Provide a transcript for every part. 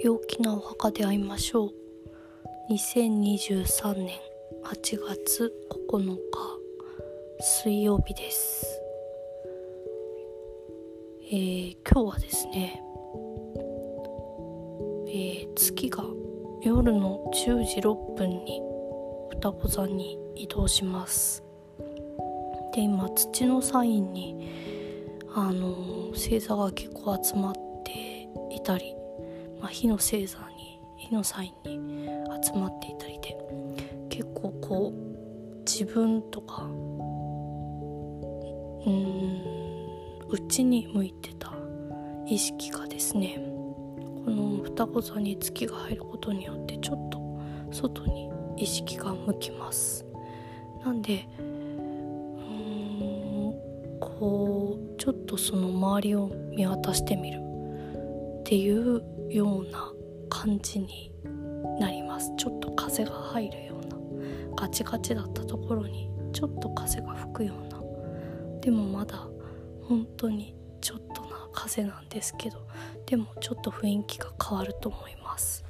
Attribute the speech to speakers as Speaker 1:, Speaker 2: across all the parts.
Speaker 1: 陽気なお墓で会いましょう。2023年8月9日水曜日です。えー、今日はですね、えー、月が夜の10時6分に双子座に移動します。で今土のサインにあの星座が結構集まっていたり、まあ、火の星座に火のサインに集まっていたりで結構こう自分とかうん内に向いてた意識がですねこの双子座に月が入ることによってちょっと外に意識が向きます。なんでうーんこうちょっとその周りを見渡してみるっていうような感じになります。ちょっと風が入るようなガチガチだったところにちょっと風が吹くような。でもまだ本当にちょっとな風なんですけど。でもちょっと雰囲気が変わると思います。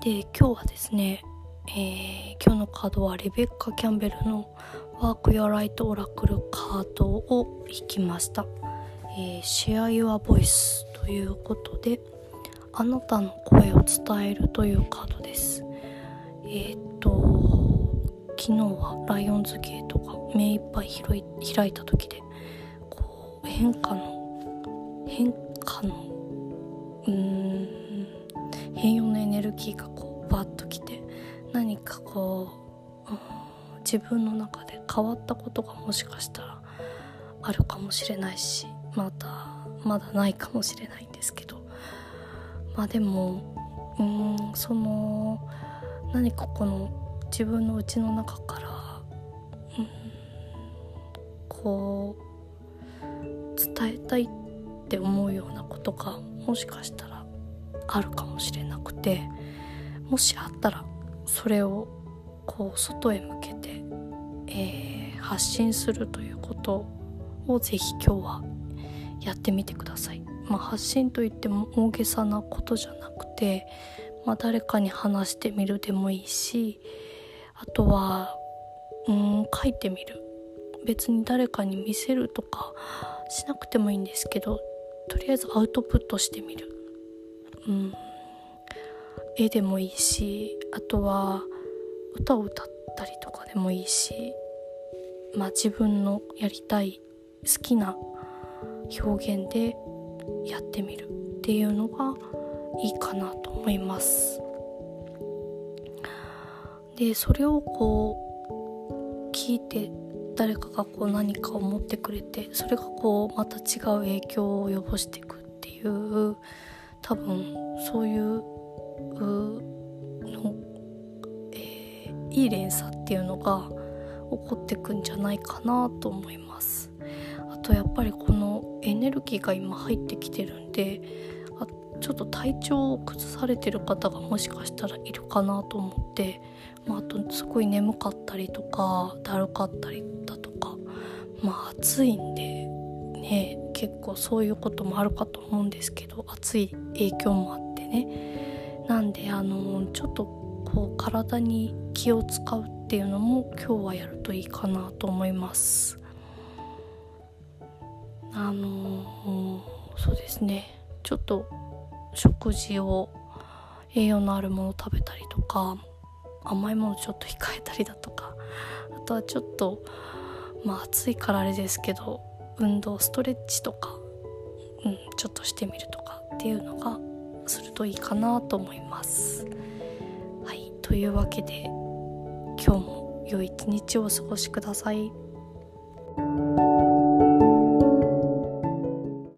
Speaker 1: で今日はですね、えー、今日のカードはレベッカ・キャンベルの「ワーク・ヨア・ライト・オラクル」カードを引きました「えー、シェア・ユア・ボイス」ということであなたの声を伝えるというカードです。えー、っと昨日はライオンズゲートが目いっぱい開いた時でこう変化の変化のうーん変容のエネルギーがこうバッときて何かこう、うん、自分の中で変わったことがもしかしたらあるかもしれないしまだまだないかもしれないんですけど。まあでもうんその何かこの自分の内の中から、うん、こう伝えたいって思うようなことがもしかしたらあるかもしれなくてもしあったらそれをこう外へ向けて、えー、発信するということをぜひ今日はやってみてください。まあ、発信といっても大げさなことじゃなくて、まあ、誰かに話してみるでもいいしあとはうん書いてみる。別に誰かに見せるとかしなくてもいいんですけどとりあえずアウトプットしてみる。うん。絵でもいいしあとは歌を歌ったりとかでもいいしまあ自分のやりたい好きな表現でやってみるっていうのがいいかなと思います。でそれをこう聞いて誰かがこう何かを持ってくれてそれがこうまた違う影響を及ぼしていくっていう多分そういうの、えー、いい連鎖っていうのが起こってくんじゃないかなと思います。あとやっぱりこのエネルギーが今入ってきてるんであちょっと体調を崩されてる方がもしかしたらいるかなと思って、まあ、あとすごい眠かったりとかだるかったりだとかまあ暑いんでね結構そういうこともあるかと思うんですけど暑い影響もあってね。なんであのちょっとこう体に気を使うっていうのも今日はやるといいかなと思います。あのそうですねちょっと食事を栄養のあるものを食べたりとか甘いものちょっと控えたりだとかあとはちょっとまあ暑いからあれですけど運動ストレッチとか、うん、ちょっとしてみるとかっていうのがするといいかなと思います。はいというわけで今日も良い一日をお過ごしください。